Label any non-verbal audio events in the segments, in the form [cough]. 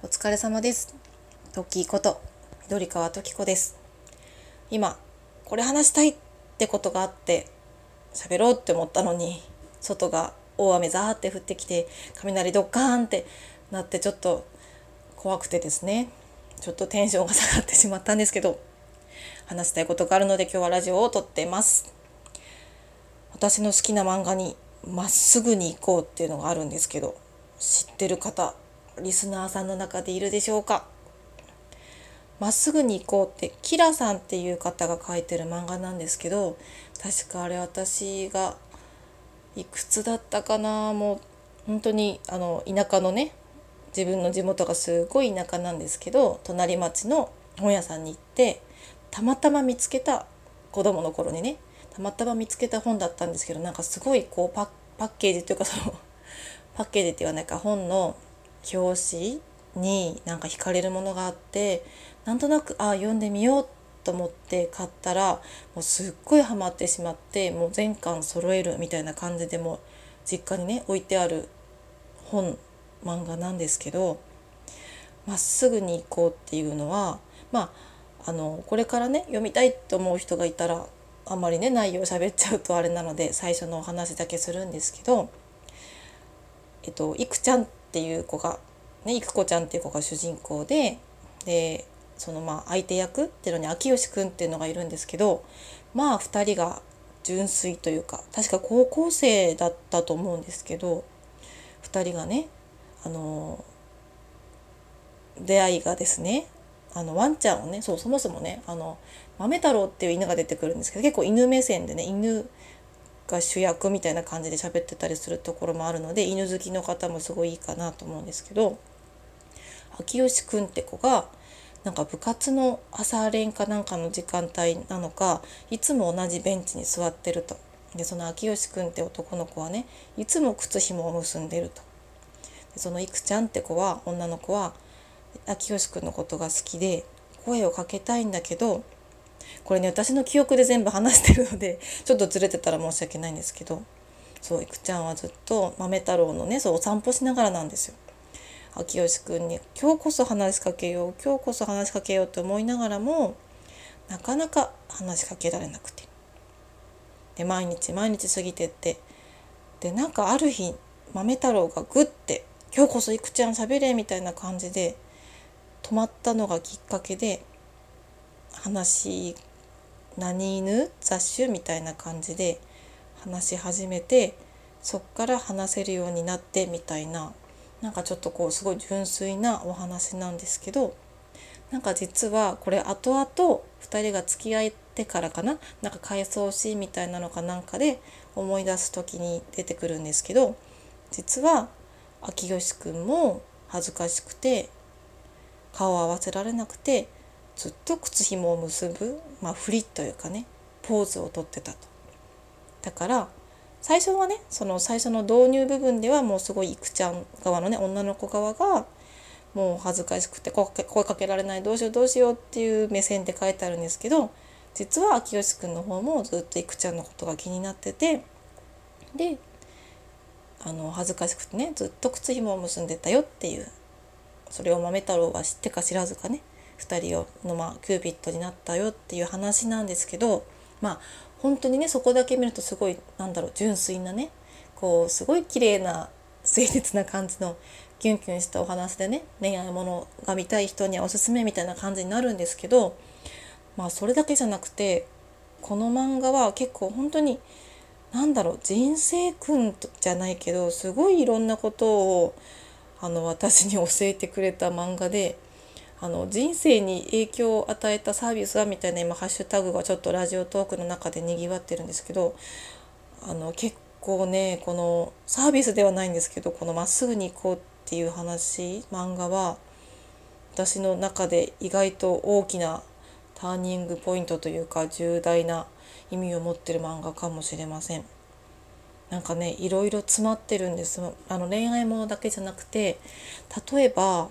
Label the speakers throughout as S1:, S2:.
S1: お疲れ様です。トッキーこと緑川トキ子です。今これ話したいってことがあって喋ろうって思ったのに外が大雨ザーって降ってきて雷ドッカーンってなってちょっと怖くてですねちょっとテンションが下がってしまったんですけど話したいことがあるので今日はラジオを撮ってます。私の好きな漫画にまっすぐに行こうっていうのがあるんですけど知ってる方リスナーさんの中でいるでしょうか？まっすぐに行こうってキラさんっていう方が書いてる漫画なんですけど確かあれ私がいくつだったかな？もう本当にあの田舎のね自分の地元がすごい田舎なんですけど隣町の本屋さんに行ってたまたま見つけた子供の頃にねたまたま見つけた本だったんですけどなんかすごいこうパッケージというかそのパッケージって言わないか本の表紙になんか惹かれるものがあってなんとなくあ読んでみようと思って買ったらもうすっごいハマってしまってもう全巻揃えるみたいな感じでも実家にね置いてある本漫画なんですけど「まっすぐに行こう」っていうのはまああのこれからね読みたいと思う人がいたらあんまりね内容喋っちゃうとあれなので最初のお話だけするんですけどえっといくちゃんっていう子がねいく子ちゃんっていう子が主人公ででそのまあ相手役っていうのに秋吉くんっていうのがいるんですけどまあ2人が純粋というか確か高校生だったと思うんですけど2人がねあの出会いがですねあのワンちゃんをねそうそもそもねあの豆太郎っていう犬が出てくるんですけど結構犬目線でね犬が主役みたいな感じで喋ってたりするところもあるので犬好きの方もすごいいいかなと思うんですけど秋吉くんって子がなんか部活の朝練かなんかの時間帯なのかいつも同じベンチに座ってると。でその秋吉くんって男の子はねいつも靴紐を結んでると。でそのいくちゃんって子は女の子は秋吉くんのことが好きで声をかけたいんだけどこれね私の記憶で全部話してるので [laughs] ちょっとずれてたら申し訳ないんですけどそういくちゃんはずっと豆太郎のねそうお散歩しながらなんですよ。秋吉くんに今日こそ話しかけよう今日こそ話しかけようと思いながらもなかなか話しかけられなくてで毎日毎日過ぎてってでなんかある日豆太郎がグッて「今日こそいくちゃんしゃべれ」みたいな感じで止まったのがきっかけで話何犬？雑種みたいな感じで話し始めてそっから話せるようになってみたいななんかちょっとこうすごい純粋なお話なんですけどなんか実はこれ後々2人が付き合ってからかななんか回想シーンみたいなのかなんかで思い出す時に出てくるんですけど実は秋吉くんも恥ずかしくて顔を合わせられなくてずっと靴紐を結ぶ、まあ、フリというかねポーズをとってたと。だから最初はねその最初の導入部分ではもうすごいいくちゃん側のね女の子側がもう恥ずかしくて声かけられないどうしようどうしようっていう目線で書いてあるんですけど実は秋吉くんの方もずっといくちゃんのことが気になっててであの恥ずかしくてねずっと靴紐を結んでたよっていうそれを豆太郎は知ってか知らずかね2人をの、まあ、キューピッドになったよっていう話なんですけどまあ本当にねそこだけ見るとすごいなんだろう純粋なねこうすごい綺麗な誠実な感じのキュンキュンしたお話でね恋愛ものが見たい人にはおすすめみたいな感じになるんですけどまあそれだけじゃなくてこの漫画は結構本当になんだろう人生訓じゃないけどすごいいろんなことをあの私に教えてくれた漫画であの人生に影響を与えたサービスはみたいな今ハッシュタグがちょっとラジオトークの中でにぎわってるんですけどあの結構ねこのサービスではないんですけどこの「まっすぐに行こう」っていう話漫画は私の中で意外と大きなターニングポイントというか重大な意味を持ってる漫画かもしれません。なんかねいろいろ詰まってるんですあの恋愛ものだけじゃなくて例えば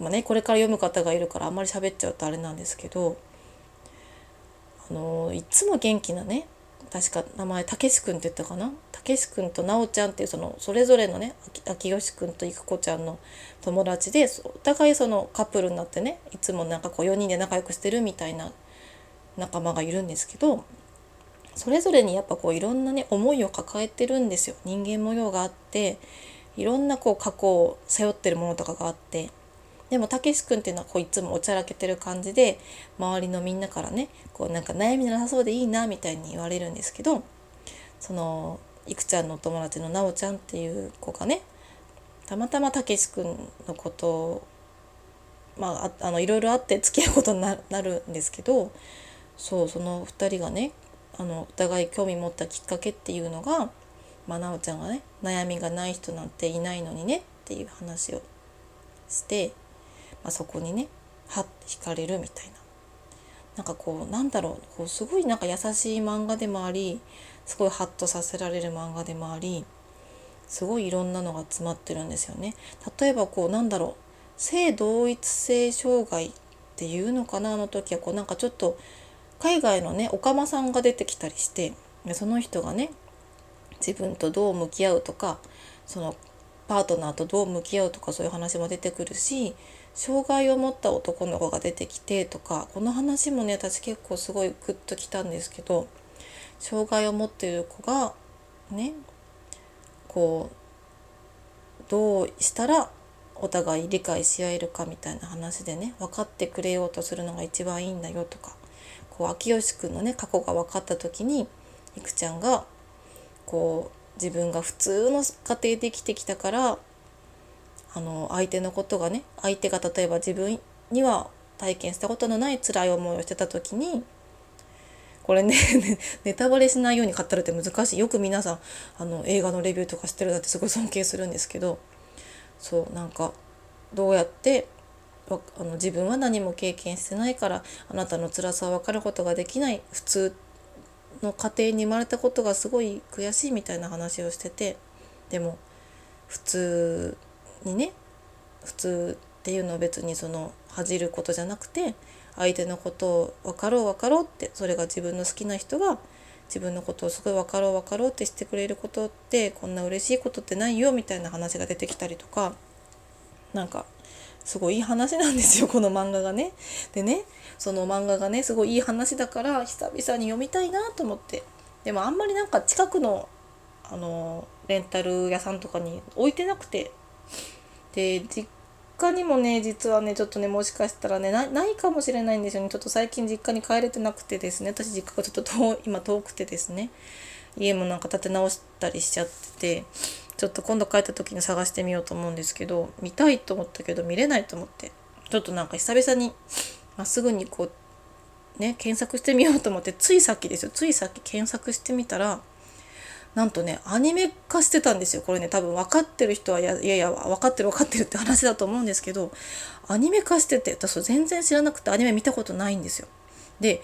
S1: まあね、これから読む方がいるからあんまり喋っちゃうとあれなんですけどあのいつも元気なね確か名前たけし君って言ったかな？たけし君となおちゃんっていうそのそれぞれのね秋吉君と育子ちゃんの友達でお互いそのカップルになってねいつもなんかこう4人で仲良くしてるみたいな仲間がいるんですけどそれぞれにやっぱこういろんなね思いを抱えてるんですよ。人間模様があっていろんなこう過去を背負ってるものとかがあってでもたけし君っていうのはこういつもおちゃらけてる感じで周りのみんなからねこうなんか悩みなさそうでいいなみたいに言われるんですけどそのいくちゃんのお友達のなおちゃんっていう子がねたまたまたけし君のことをまああのいろいろあって付き合うことになるんですけどそうその2人がねあのお互い興味持ったきっかけっていうのが、まあ、なおちゃんがね悩みがない人なんていないのにねっていう話をしてあ、そこにねはって惹かれるみたいななんかこうなんだろうこうすごいなんか優しい漫画でもありすごいハッとさせられる漫画でもありすごいいろんなのが詰まってるんですよね。例えばこうなんだろう性同一性障害っていうのかなあの時はこうなんかちょっと海外のねおかまさんが出てきたりしてその人がね自分とどう向き合うとかそのパートナーとどう向き合うとかそういう話も出てくるし障害を持った男の子が出てきてとかこの話もね私結構すごいグッときたんですけど障害を持っている子がねこうどうしたらお互い理解し合えるかみたいな話でね分かってくれようとするのが一番いいんだよとかこう秋吉くんのね過去が分かった時にいくちゃんがこう自分が普通の家庭で生きてきたからあの相手のことがね相手が例えば自分には体験したことのない辛い思いをしてた時にこれね [laughs] ネタバレしないように語るって難しい。よく皆さんあの映画のレビューとかしてるだってすごい尊敬するんですけどそうなんかどうやってあの自分は何も経験してないからあなたの辛さを分かることができない普通の家庭に生まれたことがすごい悔しいみたいな話をしててでも普通にね普通っていうのは別にその恥じることじゃなくて相手のことを分かろう分かろうってそれが自分の好きな人が自分のことをすごい分かろう分かろうってしてくれることってこんな嬉しいことってないよみたいな話が出てきたりとかなんかすごいいい話なんですよ [laughs] この漫画がね。でねその漫画がねすごいいい話だから久々に読みたいなと思ってでもあんまりなんか近くのあのレンタル屋さんとかに置いてなくてで実家にもね実はねちょっとねもしかしたらねないかもしれないんですよね。ちょっと最近実家に帰れてなくてですね。私実家がちょっと遠今遠くてですね。家もなんか建て直したりしちゃっててちょっと今度帰った時に探してみようと思うんですけど見たいと思ったけど見れないと思ってちょっとなんか久々にまっすぐにこうね検索してみようと思ってついさっきですよ。ついさっき検索してみたらなんとねアニメ化してたんですよこれね多分分かってる人はいやいや分かってる分かってるって話だと思うんですけどアニメ化してて私全然知らなくてアニメ見たことないんですよ。で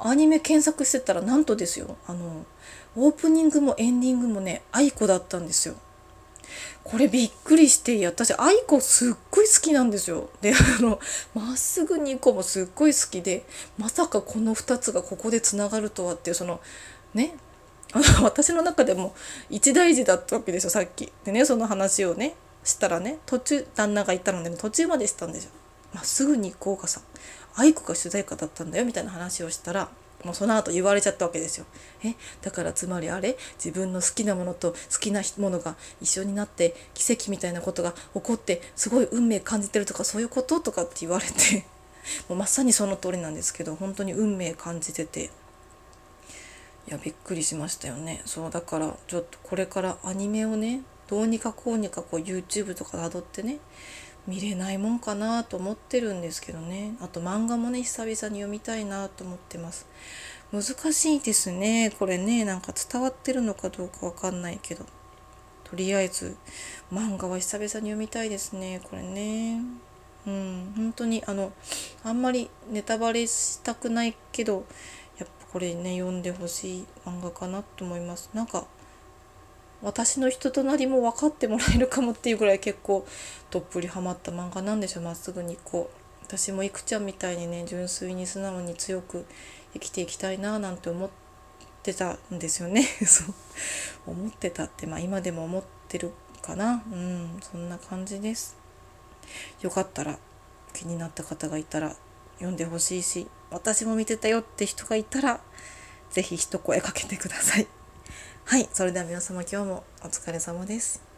S1: アニメ検索してたらなんとですよあのオープニングもエンディングもね愛子だったんですよ。これびっくりして私愛子すっごい好きなんですよ。であのまっすぐに子もすっごい好きでまさかこの2つがここでつながるとはっていうそのね [laughs] 私の中でも一大事だったわけですよさっき。でねその話をねしたらね途中旦那が言ったので、ね、途中までしたんですよ。まっすぐに行こうかさ愛子が主題歌だったんだよみたいな話をしたらもうその後言われちゃったわけですよ。えだからつまりあれ自分の好きなものと好きなものが一緒になって奇跡みたいなことが起こってすごい運命感じてるとかそういうこととかって言われて [laughs] もうまさにその通りなんですけど本当に運命感じてて。いやびっくりしましたよね。そうだからちょっとこれからアニメをねどうにかこうにかこう YouTube とかたどってね見れないもんかなと思ってるんですけどね。あと漫画もね久々に読みたいなと思ってます。難しいですね。これねなんか伝わってるのかどうかわかんないけど。とりあえず漫画は久々に読みたいですね。これね。うん本当にあのあんまりネタバレしたくないけどこれね読んでほしい漫画かなと思います。なんか私の人となりも分かってもらえるかもっていうぐらい結構どっぷりハマった漫画なんでしょまっすぐにこう私もいくちゃんみたいにね純粋に素直に強く生きていきたいななんて思ってたんですよね。[laughs] そう。思ってたってまあ今でも思ってるかな。うんそんな感じです。よかったら気になった方がいたら読んでほしいし私も見てたよって人がいたら是非一声かけてください。はいそれでは皆様今日もお疲れ様です。